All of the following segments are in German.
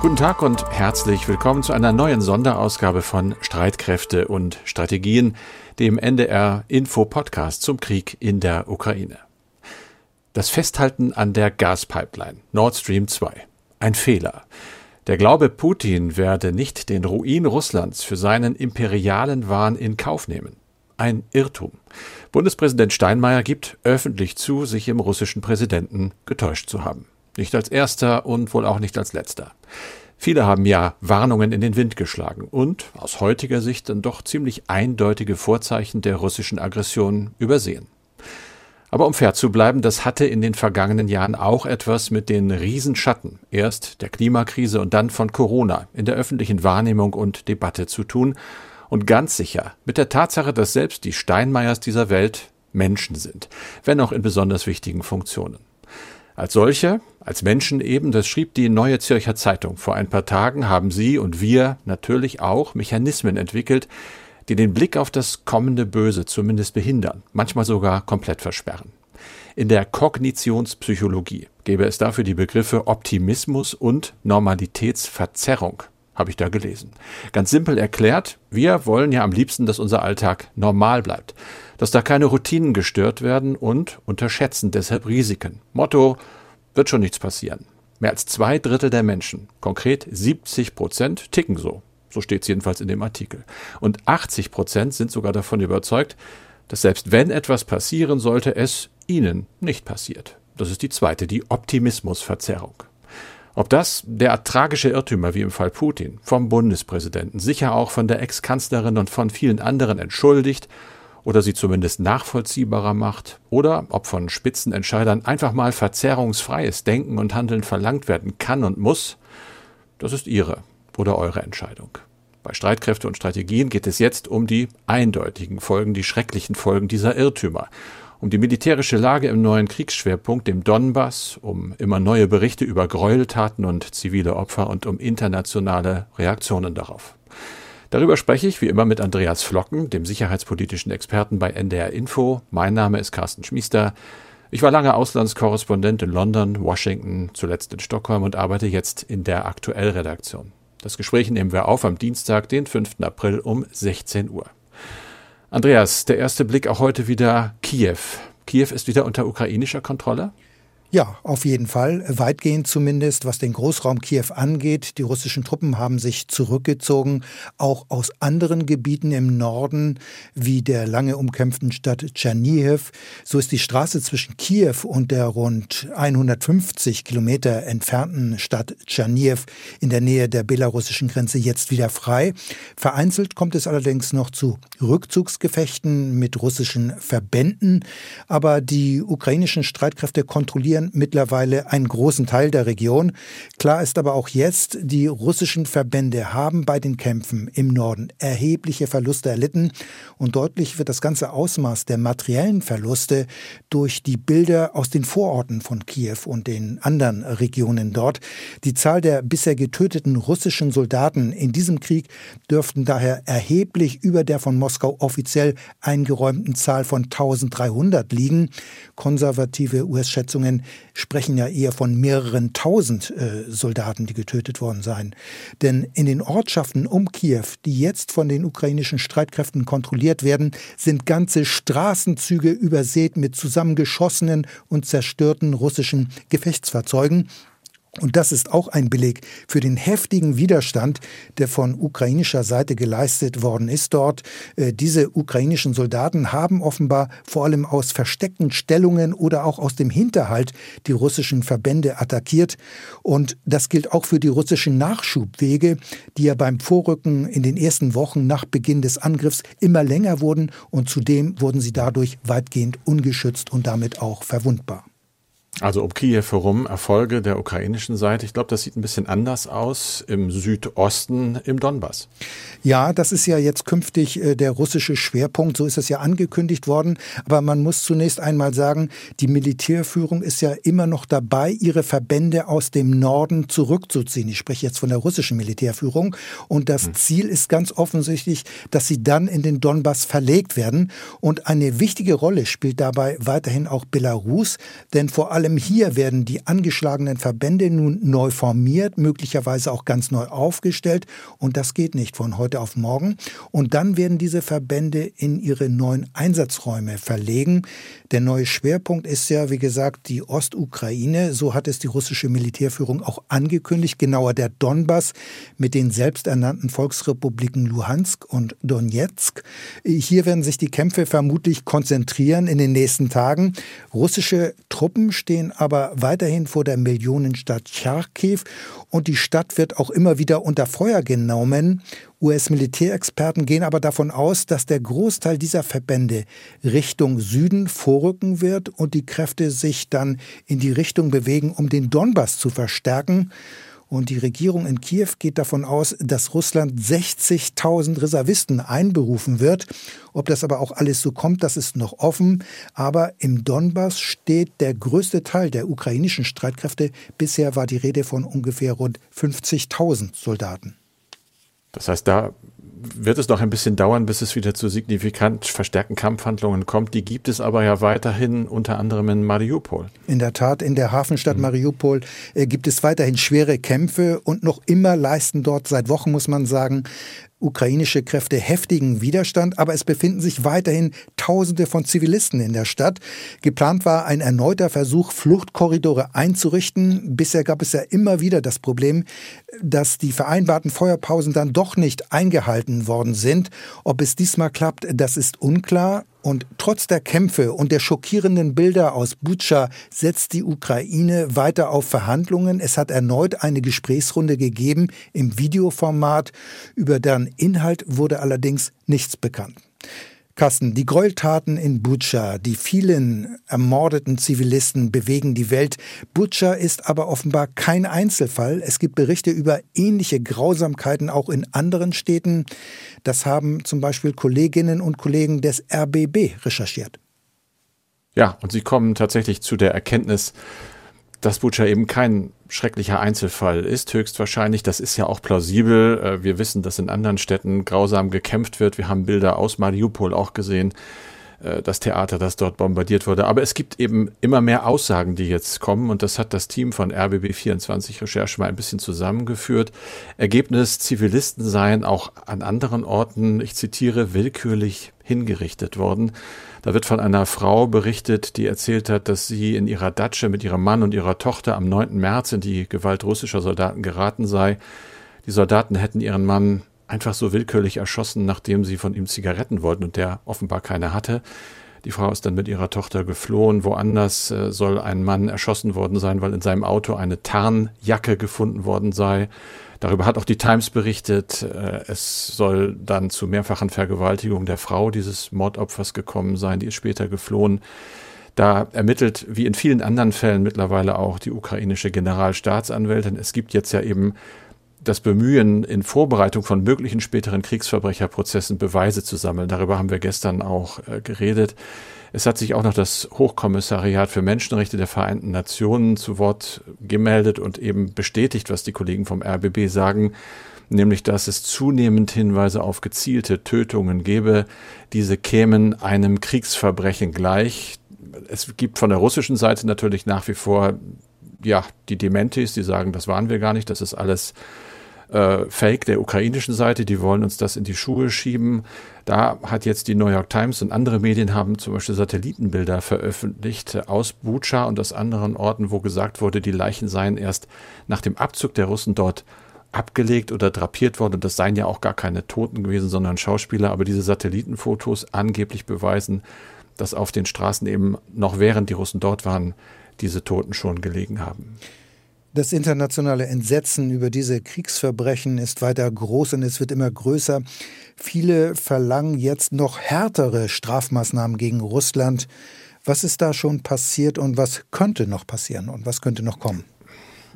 Guten Tag und herzlich willkommen zu einer neuen Sonderausgabe von Streitkräfte und Strategien, dem NDR Info Podcast zum Krieg in der Ukraine. Das Festhalten an der Gaspipeline Nord Stream 2. Ein Fehler. Der Glaube, Putin werde nicht den Ruin Russlands für seinen imperialen Wahn in Kauf nehmen. Ein Irrtum. Bundespräsident Steinmeier gibt öffentlich zu, sich im russischen Präsidenten getäuscht zu haben. Nicht als erster und wohl auch nicht als letzter. Viele haben ja Warnungen in den Wind geschlagen und aus heutiger Sicht dann doch ziemlich eindeutige Vorzeichen der russischen Aggression übersehen. Aber um fair zu bleiben, das hatte in den vergangenen Jahren auch etwas mit den Riesenschatten, erst der Klimakrise und dann von Corona, in der öffentlichen Wahrnehmung und Debatte zu tun und ganz sicher mit der Tatsache, dass selbst die Steinmeiers dieser Welt Menschen sind, wenn auch in besonders wichtigen Funktionen. Als solche, als Menschen eben, das schrieb die Neue Zürcher Zeitung. Vor ein paar Tagen haben Sie und wir natürlich auch Mechanismen entwickelt, die den Blick auf das kommende Böse zumindest behindern, manchmal sogar komplett versperren. In der Kognitionspsychologie gäbe es dafür die Begriffe Optimismus und Normalitätsverzerrung, habe ich da gelesen. Ganz simpel erklärt, wir wollen ja am liebsten, dass unser Alltag normal bleibt dass da keine Routinen gestört werden und unterschätzen deshalb Risiken. Motto, wird schon nichts passieren. Mehr als zwei Drittel der Menschen, konkret 70 Prozent, ticken so. So steht es jedenfalls in dem Artikel. Und 80 Prozent sind sogar davon überzeugt, dass selbst wenn etwas passieren sollte, es ihnen nicht passiert. Das ist die zweite, die Optimismusverzerrung. Ob das der tragische Irrtümer wie im Fall Putin vom Bundespräsidenten, sicher auch von der Ex-Kanzlerin und von vielen anderen entschuldigt oder sie zumindest nachvollziehbarer macht oder ob von Spitzenentscheidern einfach mal verzerrungsfreies Denken und Handeln verlangt werden kann und muss, das ist ihre oder eure Entscheidung. Bei Streitkräfte und Strategien geht es jetzt um die eindeutigen Folgen, die schrecklichen Folgen dieser Irrtümer, um die militärische Lage im neuen Kriegsschwerpunkt, dem Donbass, um immer neue Berichte über Gräueltaten und zivile Opfer und um internationale Reaktionen darauf. Darüber spreche ich wie immer mit Andreas Flocken, dem sicherheitspolitischen Experten bei NDR Info. Mein Name ist Carsten Schmiester. Ich war lange Auslandskorrespondent in London, Washington, zuletzt in Stockholm und arbeite jetzt in der Aktuellredaktion. Das Gespräch nehmen wir auf am Dienstag, den 5. April um 16 Uhr. Andreas, der erste Blick auch heute wieder Kiew. Kiew ist wieder unter ukrainischer Kontrolle? Ja, auf jeden Fall. Weitgehend zumindest, was den Großraum Kiew angeht. Die russischen Truppen haben sich zurückgezogen, auch aus anderen Gebieten im Norden, wie der lange umkämpften Stadt Tschernihiv. So ist die Straße zwischen Kiew und der rund 150 Kilometer entfernten Stadt Tschernihiv in der Nähe der belarussischen Grenze jetzt wieder frei. Vereinzelt kommt es allerdings noch zu Rückzugsgefechten mit russischen Verbänden. Aber die ukrainischen Streitkräfte kontrollieren kontrollieren mittlerweile einen großen Teil der Region. Klar ist aber auch jetzt, die russischen Verbände haben bei den Kämpfen im Norden erhebliche Verluste erlitten und deutlich wird das ganze Ausmaß der materiellen Verluste durch die Bilder aus den Vororten von Kiew und den anderen Regionen dort. Die Zahl der bisher getöteten russischen Soldaten in diesem Krieg dürften daher erheblich über der von Moskau offiziell eingeräumten Zahl von 1300 liegen. Konservative US-Schätzungen sprechen ja eher von mehreren tausend äh, Soldaten, die getötet worden seien. Denn in den Ortschaften um Kiew, die jetzt von den ukrainischen Streitkräften kontrolliert werden, sind ganze Straßenzüge übersät mit zusammengeschossenen und zerstörten russischen Gefechtsfahrzeugen. Und das ist auch ein Beleg für den heftigen Widerstand, der von ukrainischer Seite geleistet worden ist dort. Äh, diese ukrainischen Soldaten haben offenbar vor allem aus versteckten Stellungen oder auch aus dem Hinterhalt die russischen Verbände attackiert. Und das gilt auch für die russischen Nachschubwege, die ja beim Vorrücken in den ersten Wochen nach Beginn des Angriffs immer länger wurden und zudem wurden sie dadurch weitgehend ungeschützt und damit auch verwundbar. Also um Kiew herum Erfolge der ukrainischen Seite. Ich glaube, das sieht ein bisschen anders aus im Südosten, im Donbass. Ja, das ist ja jetzt künftig äh, der russische Schwerpunkt. So ist es ja angekündigt worden. Aber man muss zunächst einmal sagen, die Militärführung ist ja immer noch dabei, ihre Verbände aus dem Norden zurückzuziehen. Ich spreche jetzt von der russischen Militärführung. Und das hm. Ziel ist ganz offensichtlich, dass sie dann in den Donbass verlegt werden. Und eine wichtige Rolle spielt dabei weiterhin auch Belarus. Denn vor allem allem hier werden die angeschlagenen Verbände nun neu formiert, möglicherweise auch ganz neu aufgestellt. Und das geht nicht von heute auf morgen. Und dann werden diese Verbände in ihre neuen Einsatzräume verlegen. Der neue Schwerpunkt ist ja, wie gesagt, die Ostukraine. So hat es die russische Militärführung auch angekündigt. Genauer der Donbass mit den selbsternannten Volksrepubliken Luhansk und Donetsk. Hier werden sich die Kämpfe vermutlich konzentrieren in den nächsten Tagen. Russische Truppen stehen aber weiterhin vor der Millionenstadt Charkiw und die Stadt wird auch immer wieder unter Feuer genommen. US-Militärexperten gehen aber davon aus, dass der Großteil dieser Verbände Richtung Süden vorrücken wird und die Kräfte sich dann in die Richtung bewegen, um den Donbass zu verstärken. Und die Regierung in Kiew geht davon aus, dass Russland 60.000 Reservisten einberufen wird. Ob das aber auch alles so kommt, das ist noch offen. Aber im Donbass steht der größte Teil der ukrainischen Streitkräfte. Bisher war die Rede von ungefähr rund 50.000 Soldaten. Das heißt, da wird es noch ein bisschen dauern, bis es wieder zu signifikant verstärkten Kampfhandlungen kommt. Die gibt es aber ja weiterhin unter anderem in Mariupol. In der Tat, in der Hafenstadt mhm. Mariupol äh, gibt es weiterhin schwere Kämpfe und noch immer leisten dort seit Wochen, muss man sagen, ukrainische Kräfte heftigen Widerstand, aber es befinden sich weiterhin Tausende von Zivilisten in der Stadt. Geplant war ein erneuter Versuch, Fluchtkorridore einzurichten. Bisher gab es ja immer wieder das Problem, dass die vereinbarten Feuerpausen dann doch nicht eingehalten worden sind. Ob es diesmal klappt, das ist unklar. Und trotz der Kämpfe und der schockierenden Bilder aus Butscha setzt die Ukraine weiter auf Verhandlungen. Es hat erneut eine Gesprächsrunde gegeben im Videoformat. Über deren Inhalt wurde allerdings nichts bekannt. Carsten, die Gräueltaten in Butscha, die vielen ermordeten Zivilisten bewegen die Welt. Butscha ist aber offenbar kein Einzelfall. Es gibt Berichte über ähnliche Grausamkeiten auch in anderen Städten. Das haben zum Beispiel Kolleginnen und Kollegen des RBB recherchiert. Ja, und sie kommen tatsächlich zu der Erkenntnis, dass Butcher eben kein schrecklicher Einzelfall ist, höchstwahrscheinlich. Das ist ja auch plausibel. Äh, wir wissen, dass in anderen Städten grausam gekämpft wird. Wir haben Bilder aus Mariupol auch gesehen, äh, das Theater, das dort bombardiert wurde. Aber es gibt eben immer mehr Aussagen, die jetzt kommen. Und das hat das Team von RBB24 Recherche mal ein bisschen zusammengeführt. Ergebnis, Zivilisten seien auch an anderen Orten, ich zitiere, willkürlich hingerichtet worden. Da wird von einer Frau berichtet, die erzählt hat, dass sie in ihrer Datsche mit ihrem Mann und ihrer Tochter am 9. März in die Gewalt russischer Soldaten geraten sei. Die Soldaten hätten ihren Mann einfach so willkürlich erschossen, nachdem sie von ihm Zigaretten wollten und der offenbar keine hatte. Die Frau ist dann mit ihrer Tochter geflohen. Woanders äh, soll ein Mann erschossen worden sein, weil in seinem Auto eine Tarnjacke gefunden worden sei. Darüber hat auch die Times berichtet. Äh, es soll dann zu mehrfachen Vergewaltigungen der Frau dieses Mordopfers gekommen sein. Die ist später geflohen. Da ermittelt, wie in vielen anderen Fällen mittlerweile auch die ukrainische Generalstaatsanwältin. Es gibt jetzt ja eben das Bemühen, in Vorbereitung von möglichen späteren Kriegsverbrecherprozessen Beweise zu sammeln. Darüber haben wir gestern auch äh, geredet. Es hat sich auch noch das Hochkommissariat für Menschenrechte der Vereinten Nationen zu Wort gemeldet und eben bestätigt, was die Kollegen vom RBB sagen, nämlich dass es zunehmend Hinweise auf gezielte Tötungen gebe. Diese kämen einem Kriegsverbrechen gleich. Es gibt von der russischen Seite natürlich nach wie vor ja die Dementis, die sagen, das waren wir gar nicht, das ist alles äh, Fake der ukrainischen Seite, die wollen uns das in die Schuhe schieben. Da hat jetzt die New York Times und andere Medien haben zum Beispiel Satellitenbilder veröffentlicht aus Bucha und aus anderen Orten, wo gesagt wurde, die Leichen seien erst nach dem Abzug der Russen dort abgelegt oder drapiert worden. Und das seien ja auch gar keine Toten gewesen, sondern Schauspieler. Aber diese Satellitenfotos angeblich beweisen, dass auf den Straßen eben noch während die Russen dort waren, diese Toten schon gelegen haben. Das internationale Entsetzen über diese Kriegsverbrechen ist weiter groß und es wird immer größer. Viele verlangen jetzt noch härtere Strafmaßnahmen gegen Russland. Was ist da schon passiert und was könnte noch passieren und was könnte noch kommen?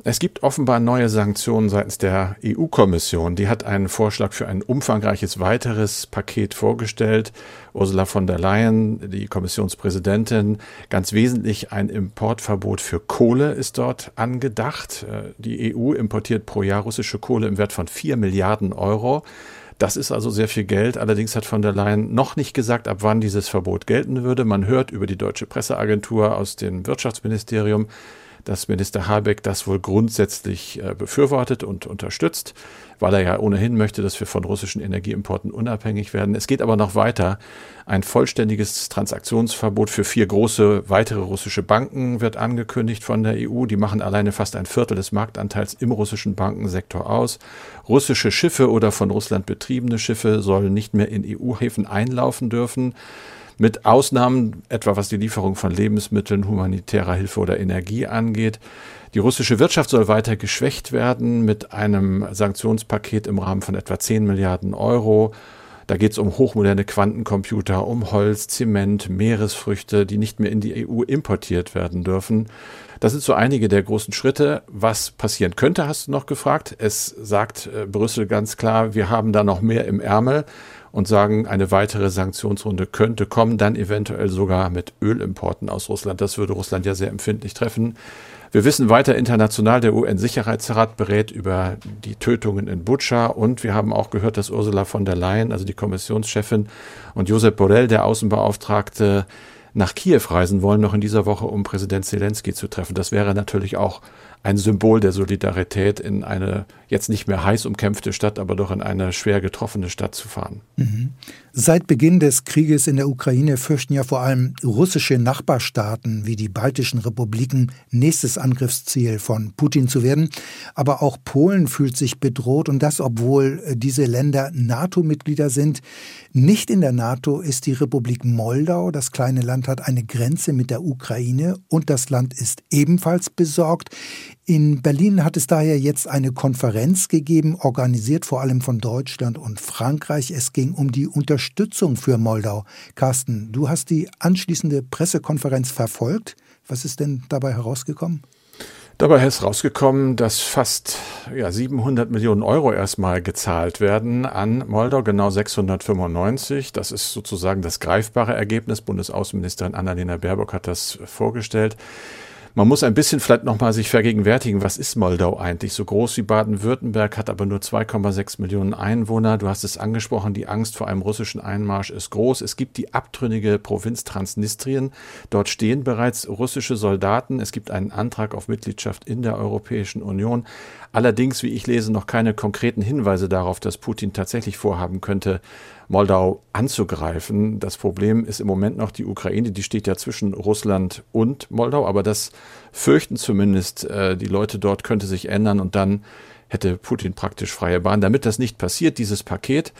Es gibt offenbar neue Sanktionen seitens der EU-Kommission. Die hat einen Vorschlag für ein umfangreiches weiteres Paket vorgestellt. Ursula von der Leyen, die Kommissionspräsidentin, ganz wesentlich ein Importverbot für Kohle ist dort angedacht. Die EU importiert pro Jahr russische Kohle im Wert von vier Milliarden Euro. Das ist also sehr viel Geld. Allerdings hat von der Leyen noch nicht gesagt, ab wann dieses Verbot gelten würde. Man hört über die deutsche Presseagentur aus dem Wirtschaftsministerium, dass Minister Habeck das wohl grundsätzlich äh, befürwortet und unterstützt, weil er ja ohnehin möchte, dass wir von russischen Energieimporten unabhängig werden. Es geht aber noch weiter. Ein vollständiges Transaktionsverbot für vier große weitere russische Banken wird angekündigt von der EU. Die machen alleine fast ein Viertel des Marktanteils im russischen Bankensektor aus. Russische Schiffe oder von Russland betriebene Schiffe sollen nicht mehr in EU-Häfen einlaufen dürfen mit Ausnahmen etwa was die Lieferung von Lebensmitteln, humanitärer Hilfe oder Energie angeht. Die russische Wirtschaft soll weiter geschwächt werden mit einem Sanktionspaket im Rahmen von etwa 10 Milliarden Euro. Da geht es um hochmoderne Quantencomputer, um Holz, Zement, Meeresfrüchte, die nicht mehr in die EU importiert werden dürfen. Das sind so einige der großen Schritte. Was passieren könnte, hast du noch gefragt. Es sagt äh, Brüssel ganz klar, wir haben da noch mehr im Ärmel und sagen, eine weitere Sanktionsrunde könnte kommen, dann eventuell sogar mit Ölimporten aus Russland. Das würde Russland ja sehr empfindlich treffen. Wir wissen weiter international, der UN-Sicherheitsrat berät über die Tötungen in Butscha und wir haben auch gehört, dass Ursula von der Leyen, also die Kommissionschefin, und Josep Borrell, der Außenbeauftragte, nach Kiew reisen wollen, noch in dieser Woche, um Präsident Zelensky zu treffen. Das wäre natürlich auch ein Symbol der Solidarität in eine jetzt nicht mehr heiß umkämpfte Stadt, aber doch in eine schwer getroffene Stadt zu fahren. Mhm. Seit Beginn des Krieges in der Ukraine fürchten ja vor allem russische Nachbarstaaten wie die baltischen Republiken nächstes Angriffsziel von Putin zu werden. Aber auch Polen fühlt sich bedroht und das, obwohl diese Länder NATO-Mitglieder sind. Nicht in der NATO ist die Republik Moldau. Das kleine Land hat eine Grenze mit der Ukraine und das Land ist ebenfalls besorgt. In Berlin hat es daher jetzt eine Konferenz gegeben, organisiert vor allem von Deutschland und Frankreich. Es ging um die Unterstützung für Moldau. Carsten, du hast die anschließende Pressekonferenz verfolgt. Was ist denn dabei herausgekommen? Dabei ist rausgekommen, dass fast ja, 700 Millionen Euro erstmal gezahlt werden an Moldau, genau 695. Das ist sozusagen das greifbare Ergebnis. Bundesaußenministerin Annalena Baerbock hat das vorgestellt. Man muss ein bisschen vielleicht nochmal sich vergegenwärtigen, was ist Moldau eigentlich? So groß wie Baden-Württemberg, hat aber nur 2,6 Millionen Einwohner. Du hast es angesprochen, die Angst vor einem russischen Einmarsch ist groß. Es gibt die abtrünnige Provinz Transnistrien. Dort stehen bereits russische Soldaten. Es gibt einen Antrag auf Mitgliedschaft in der Europäischen Union. Allerdings, wie ich lese, noch keine konkreten Hinweise darauf, dass Putin tatsächlich vorhaben könnte, Moldau anzugreifen. Das Problem ist im Moment noch die Ukraine, die steht ja zwischen Russland und Moldau, aber das fürchten zumindest äh, die Leute dort, könnte sich ändern und dann hätte Putin praktisch freie Bahn. Damit das nicht passiert, dieses Paket,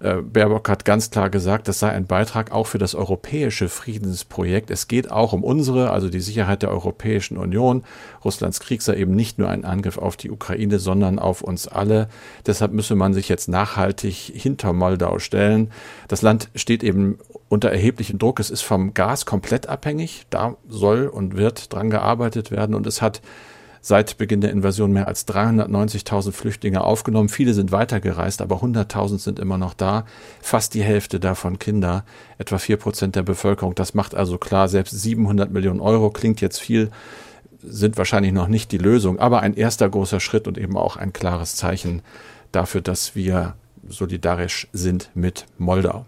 Baerbock hat ganz klar gesagt, das sei ein Beitrag auch für das europäische Friedensprojekt. Es geht auch um unsere, also die Sicherheit der Europäischen Union. Russlands Krieg sei eben nicht nur ein Angriff auf die Ukraine, sondern auf uns alle. Deshalb müsse man sich jetzt nachhaltig hinter Moldau stellen. Das Land steht eben unter erheblichem Druck. Es ist vom Gas komplett abhängig. Da soll und wird dran gearbeitet werden. Und es hat seit Beginn der Invasion mehr als 390.000 Flüchtlinge aufgenommen. Viele sind weitergereist, aber 100.000 sind immer noch da. Fast die Hälfte davon Kinder, etwa vier Prozent der Bevölkerung. Das macht also klar, selbst 700 Millionen Euro klingt jetzt viel, sind wahrscheinlich noch nicht die Lösung, aber ein erster großer Schritt und eben auch ein klares Zeichen dafür, dass wir solidarisch sind mit Moldau.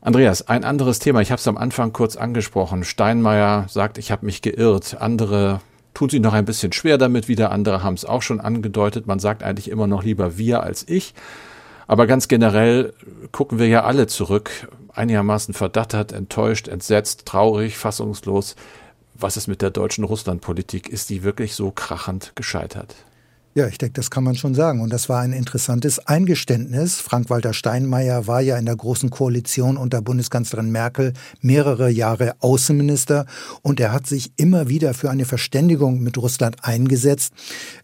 Andreas, ein anderes Thema. Ich habe es am Anfang kurz angesprochen. Steinmeier sagt, ich habe mich geirrt. Andere tun sich noch ein bisschen schwer damit. Wieder andere haben es auch schon angedeutet. Man sagt eigentlich immer noch lieber wir als ich. Aber ganz generell gucken wir ja alle zurück, einigermaßen verdattert, enttäuscht, entsetzt, traurig, fassungslos. Was ist mit der deutschen Russlandpolitik? Ist die wirklich so krachend gescheitert? Ja, ich denke, das kann man schon sagen. Und das war ein interessantes Eingeständnis. Frank-Walter Steinmeier war ja in der Großen Koalition unter Bundeskanzlerin Merkel mehrere Jahre Außenminister und er hat sich immer wieder für eine Verständigung mit Russland eingesetzt.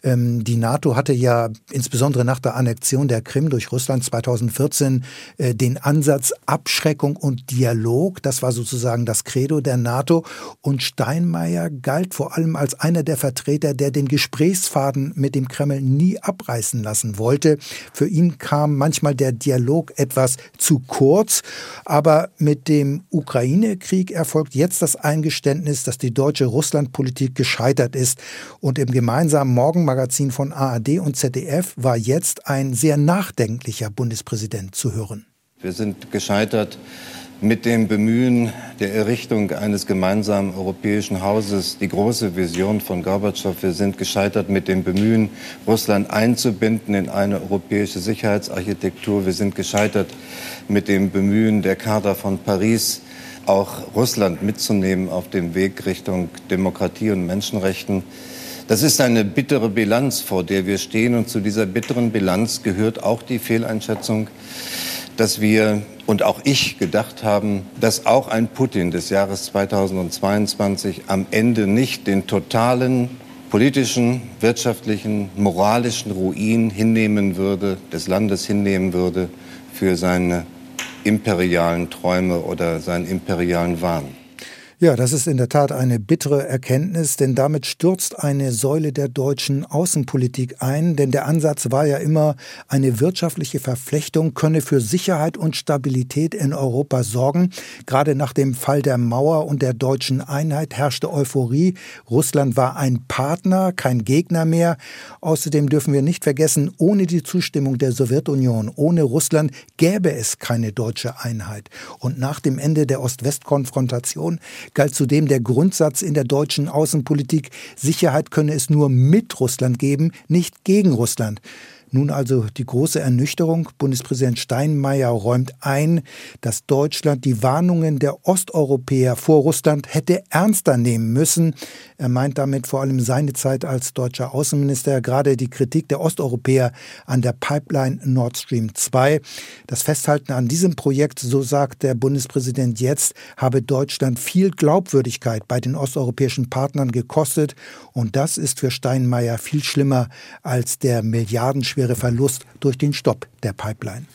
Ähm, die NATO hatte ja insbesondere nach der Annexion der Krim durch Russland 2014 äh, den Ansatz Abschreckung und Dialog. Das war sozusagen das Credo der NATO. Und Steinmeier galt vor allem als einer der Vertreter, der den Gesprächsfaden mit dem Kreml Kreml nie abreißen lassen wollte. Für ihn kam manchmal der Dialog etwas zu kurz, aber mit dem Ukraine-Krieg erfolgt jetzt das Eingeständnis, dass die deutsche Russlandpolitik gescheitert ist. Und im gemeinsamen Morgenmagazin von ARD und ZDF war jetzt ein sehr nachdenklicher Bundespräsident zu hören. Wir sind gescheitert mit dem Bemühen der Errichtung eines gemeinsamen europäischen Hauses, die große Vision von Gorbatschow. Wir sind gescheitert mit dem Bemühen, Russland einzubinden in eine europäische Sicherheitsarchitektur. Wir sind gescheitert mit dem Bemühen der Charta von Paris, auch Russland mitzunehmen auf dem Weg Richtung Demokratie und Menschenrechten. Das ist eine bittere Bilanz, vor der wir stehen. Und zu dieser bitteren Bilanz gehört auch die Fehleinschätzung, dass wir und auch ich gedacht haben, dass auch ein Putin des Jahres 2022 am Ende nicht den totalen politischen, wirtschaftlichen, moralischen Ruin hinnehmen würde, des Landes hinnehmen würde für seine imperialen Träume oder seinen imperialen Wahn. Ja, das ist in der Tat eine bittere Erkenntnis, denn damit stürzt eine Säule der deutschen Außenpolitik ein, denn der Ansatz war ja immer, eine wirtschaftliche Verflechtung könne für Sicherheit und Stabilität in Europa sorgen. Gerade nach dem Fall der Mauer und der deutschen Einheit herrschte Euphorie. Russland war ein Partner, kein Gegner mehr. Außerdem dürfen wir nicht vergessen, ohne die Zustimmung der Sowjetunion, ohne Russland gäbe es keine deutsche Einheit. Und nach dem Ende der Ost-West-Konfrontation galt zudem der Grundsatz in der deutschen Außenpolitik, Sicherheit könne es nur mit Russland geben, nicht gegen Russland. Nun also die große Ernüchterung. Bundespräsident Steinmeier räumt ein, dass Deutschland die Warnungen der Osteuropäer vor Russland hätte ernster nehmen müssen. Er meint damit vor allem seine Zeit als deutscher Außenminister, gerade die Kritik der Osteuropäer an der Pipeline Nord Stream 2. Das Festhalten an diesem Projekt, so sagt der Bundespräsident jetzt, habe Deutschland viel Glaubwürdigkeit bei den osteuropäischen Partnern gekostet. Und das ist für Steinmeier viel schlimmer als der milliardenschwere schwere Verlust durch den Stopp der Pipeline.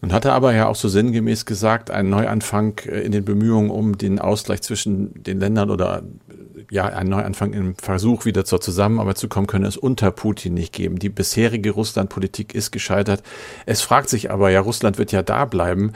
Nun hat er aber ja auch so sinngemäß gesagt, ein Neuanfang äh, in den Bemühungen um den Ausgleich zwischen den Ländern oder äh, ja, ein Neuanfang im Versuch, wieder zur Zusammenarbeit zu kommen, könne es unter Putin nicht geben. Die bisherige Russlandpolitik ist gescheitert. Es fragt sich aber, ja, Russland wird ja da bleiben.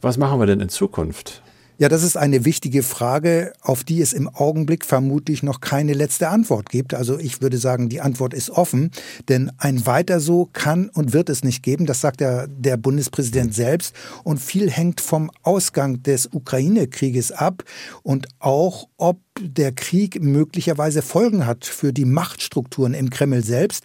Was machen wir denn in Zukunft? Ja, das ist eine wichtige Frage, auf die es im Augenblick vermutlich noch keine letzte Antwort gibt. Also ich würde sagen, die Antwort ist offen, denn ein weiter so kann und wird es nicht geben. Das sagt ja der Bundespräsident selbst. Und viel hängt vom Ausgang des Ukraine-Krieges ab und auch, ob der Krieg möglicherweise Folgen hat für die Machtstrukturen im Kreml selbst.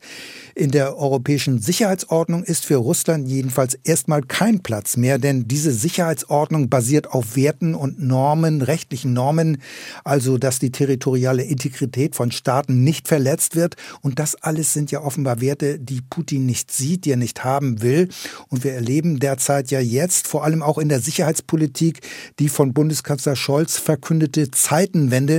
In der europäischen Sicherheitsordnung ist für Russland jedenfalls erstmal kein Platz mehr, denn diese Sicherheitsordnung basiert auf Werten und Normen, rechtlichen Normen, also dass die territoriale Integrität von Staaten nicht verletzt wird. Und das alles sind ja offenbar Werte, die Putin nicht sieht, die er nicht haben will. Und wir erleben derzeit ja jetzt, vor allem auch in der Sicherheitspolitik, die von Bundeskanzler Scholz verkündete Zeitenwende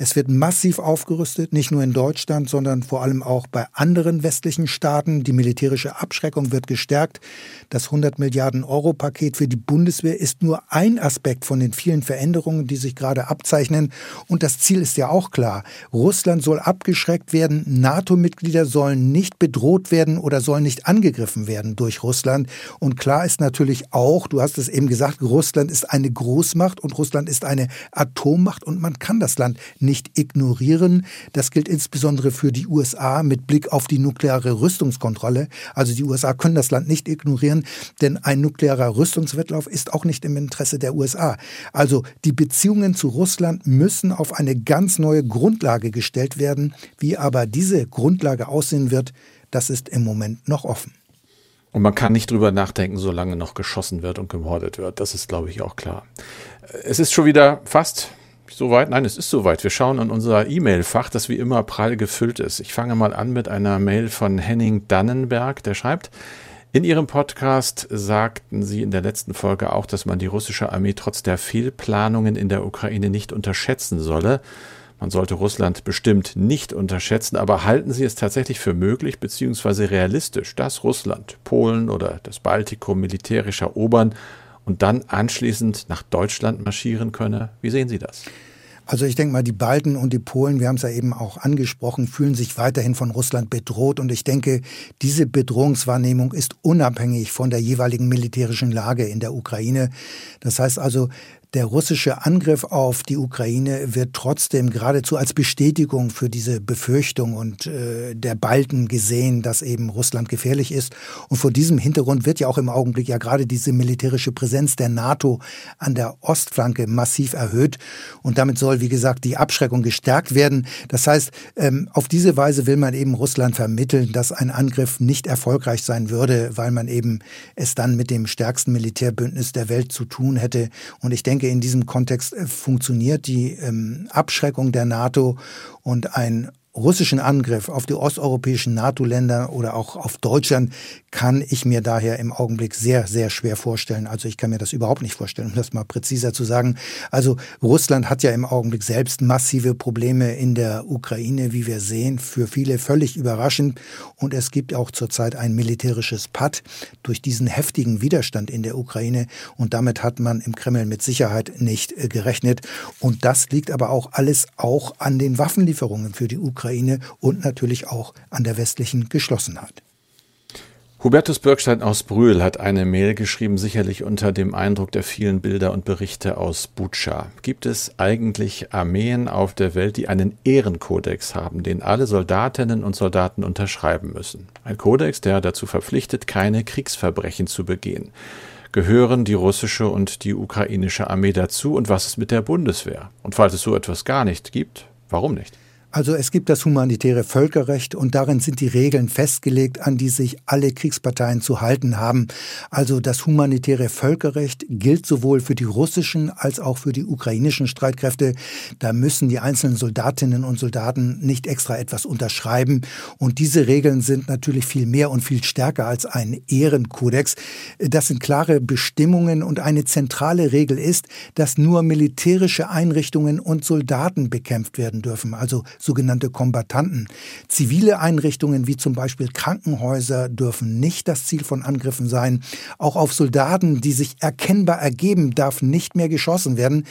es wird massiv aufgerüstet, nicht nur in Deutschland, sondern vor allem auch bei anderen westlichen Staaten. Die militärische Abschreckung wird gestärkt. Das 100 Milliarden Euro Paket für die Bundeswehr ist nur ein Aspekt von den vielen Veränderungen, die sich gerade abzeichnen. Und das Ziel ist ja auch klar. Russland soll abgeschreckt werden. NATO-Mitglieder sollen nicht bedroht werden oder sollen nicht angegriffen werden durch Russland. Und klar ist natürlich auch, du hast es eben gesagt, Russland ist eine Großmacht und Russland ist eine Atommacht und man kann das Land nicht ignorieren. Das gilt insbesondere für die USA mit Blick auf die nukleare Rüstungskontrolle. Also die USA können das Land nicht ignorieren, denn ein nuklearer Rüstungswettlauf ist auch nicht im Interesse der USA. Also die Beziehungen zu Russland müssen auf eine ganz neue Grundlage gestellt werden. Wie aber diese Grundlage aussehen wird, das ist im Moment noch offen. Und man kann nicht drüber nachdenken, solange noch geschossen wird und gemordet wird. Das ist, glaube ich, auch klar. Es ist schon wieder fast Soweit? Nein, es ist soweit. Wir schauen in unser E-Mail-Fach, das wie immer prall gefüllt ist. Ich fange mal an mit einer Mail von Henning Dannenberg, der schreibt, in Ihrem Podcast sagten Sie in der letzten Folge auch, dass man die russische Armee trotz der Fehlplanungen in der Ukraine nicht unterschätzen solle. Man sollte Russland bestimmt nicht unterschätzen, aber halten Sie es tatsächlich für möglich bzw. realistisch, dass Russland Polen oder das Baltikum militärisch erobern und dann anschließend nach Deutschland marschieren könne? Wie sehen Sie das? Also ich denke mal, die Balten und die Polen, wir haben es ja eben auch angesprochen, fühlen sich weiterhin von Russland bedroht. Und ich denke, diese Bedrohungswahrnehmung ist unabhängig von der jeweiligen militärischen Lage in der Ukraine. Das heißt also, der russische Angriff auf die Ukraine wird trotzdem geradezu als Bestätigung für diese Befürchtung und äh, der Balten gesehen, dass eben Russland gefährlich ist. Und vor diesem Hintergrund wird ja auch im Augenblick ja gerade diese militärische Präsenz der NATO an der Ostflanke massiv erhöht. Und damit soll, wie gesagt, die Abschreckung gestärkt werden. Das heißt, ähm, auf diese Weise will man eben Russland vermitteln, dass ein Angriff nicht erfolgreich sein würde, weil man eben es dann mit dem stärksten Militärbündnis der Welt zu tun hätte. Und ich denke, denke, in diesem Kontext äh, funktioniert die ähm, Abschreckung der NATO und ein russischen Angriff auf die osteuropäischen NATO-Länder oder auch auf Deutschland kann ich mir daher im Augenblick sehr, sehr schwer vorstellen. Also ich kann mir das überhaupt nicht vorstellen, um das mal präziser zu sagen. Also Russland hat ja im Augenblick selbst massive Probleme in der Ukraine, wie wir sehen, für viele völlig überraschend. Und es gibt auch zurzeit ein militärisches Patt durch diesen heftigen Widerstand in der Ukraine. Und damit hat man im Kreml mit Sicherheit nicht äh, gerechnet. Und das liegt aber auch alles auch an den Waffenlieferungen für die Ukraine. Ukraine und natürlich auch an der westlichen Geschlossenheit. Hubertus Bürgstein aus Brühl hat eine Mail geschrieben, sicherlich unter dem Eindruck der vielen Bilder und Berichte aus Butscha. Gibt es eigentlich Armeen auf der Welt, die einen Ehrenkodex haben, den alle Soldatinnen und Soldaten unterschreiben müssen? Ein Kodex, der dazu verpflichtet, keine Kriegsverbrechen zu begehen. Gehören die russische und die ukrainische Armee dazu und was ist mit der Bundeswehr? Und falls es so etwas gar nicht gibt, warum nicht? Also es gibt das humanitäre Völkerrecht und darin sind die Regeln festgelegt, an die sich alle Kriegsparteien zu halten haben. Also das humanitäre Völkerrecht gilt sowohl für die russischen als auch für die ukrainischen Streitkräfte. Da müssen die einzelnen Soldatinnen und Soldaten nicht extra etwas unterschreiben. Und diese Regeln sind natürlich viel mehr und viel stärker als ein Ehrenkodex. Das sind klare Bestimmungen und eine zentrale Regel ist, dass nur militärische Einrichtungen und Soldaten bekämpft werden dürfen. Also sogenannte Kombattanten. Zivile Einrichtungen wie zum Beispiel Krankenhäuser dürfen nicht das Ziel von Angriffen sein. Auch auf Soldaten, die sich erkennbar ergeben, darf nicht mehr geschossen werden.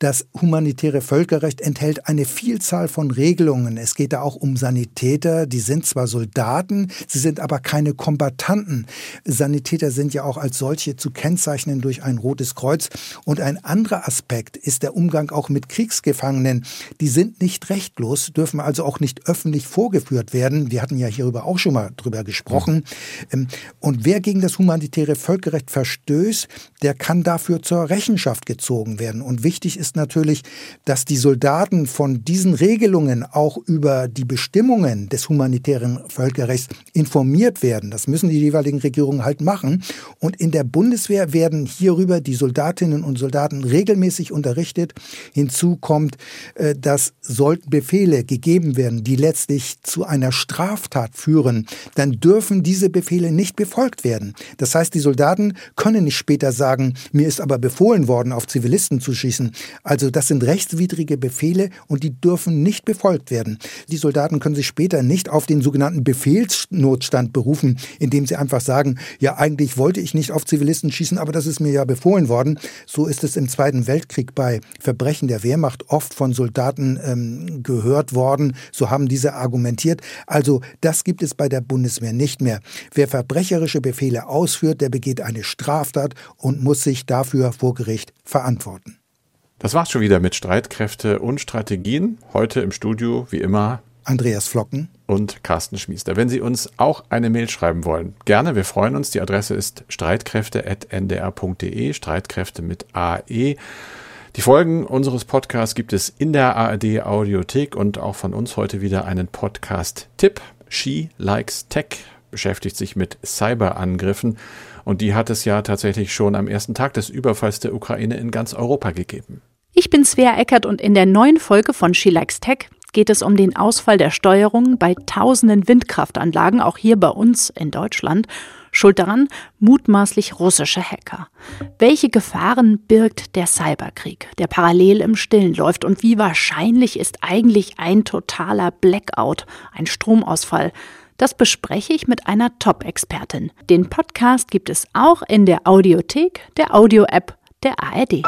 Das humanitäre Völkerrecht enthält eine Vielzahl von Regelungen. Es geht da auch um Sanitäter, die sind zwar Soldaten, sie sind aber keine Kombattanten. Sanitäter sind ja auch als solche zu kennzeichnen durch ein rotes Kreuz. Und ein anderer Aspekt ist der Umgang auch mit Kriegsgefangenen. Die sind nicht rechtlos, dürfen also auch nicht öffentlich vorgeführt werden. Wir hatten ja hierüber auch schon mal drüber gesprochen. Mhm. Und wer gegen das humanitäre Völkerrecht verstößt, der kann dafür zur Rechenschaft gezogen werden. Und wichtig ist natürlich, dass die Soldaten von diesen Regelungen auch über die Bestimmungen des humanitären Völkerrechts informiert werden. Das müssen die jeweiligen Regierungen halt machen. Und in der Bundeswehr werden hierüber die Soldatinnen und Soldaten regelmäßig unterrichtet. Hinzu kommt, äh, dass sollten Befehle Befehle gegeben werden, die letztlich zu einer Straftat führen, dann dürfen diese Befehle nicht befolgt werden. Das heißt, die Soldaten können nicht später sagen, mir ist aber befohlen worden, auf Zivilisten zu schießen. Also das sind rechtswidrige Befehle und die dürfen nicht befolgt werden. Die Soldaten können sich später nicht auf den sogenannten Befehlsnotstand berufen, indem sie einfach sagen, ja eigentlich wollte ich nicht auf Zivilisten schießen, aber das ist mir ja befohlen worden. So ist es im Zweiten Weltkrieg bei Verbrechen der Wehrmacht oft von Soldaten ähm, gehört gehört worden, so haben diese argumentiert. Also das gibt es bei der Bundeswehr nicht mehr. Wer verbrecherische Befehle ausführt, der begeht eine Straftat und muss sich dafür vor Gericht verantworten. Das war's schon wieder mit Streitkräfte und Strategien. Heute im Studio, wie immer, Andreas Flocken und Carsten Schmiester. Wenn Sie uns auch eine Mail schreiben wollen, gerne, wir freuen uns. Die Adresse ist streitkräfte.ndr.de, Streitkräfte mit AE. Die Folgen unseres Podcasts gibt es in der ARD Audiothek und auch von uns heute wieder einen Podcast-Tipp. She Likes Tech beschäftigt sich mit Cyberangriffen und die hat es ja tatsächlich schon am ersten Tag des Überfalls der Ukraine in ganz Europa gegeben. Ich bin Svea Eckert und in der neuen Folge von She Likes Tech geht es um den Ausfall der Steuerung bei tausenden Windkraftanlagen, auch hier bei uns in Deutschland Schuld daran mutmaßlich russische Hacker. Welche Gefahren birgt der Cyberkrieg, der parallel im Stillen läuft und wie wahrscheinlich ist eigentlich ein totaler Blackout, ein Stromausfall? Das bespreche ich mit einer Top-Expertin. Den Podcast gibt es auch in der Audiothek, der Audio-App der ARD.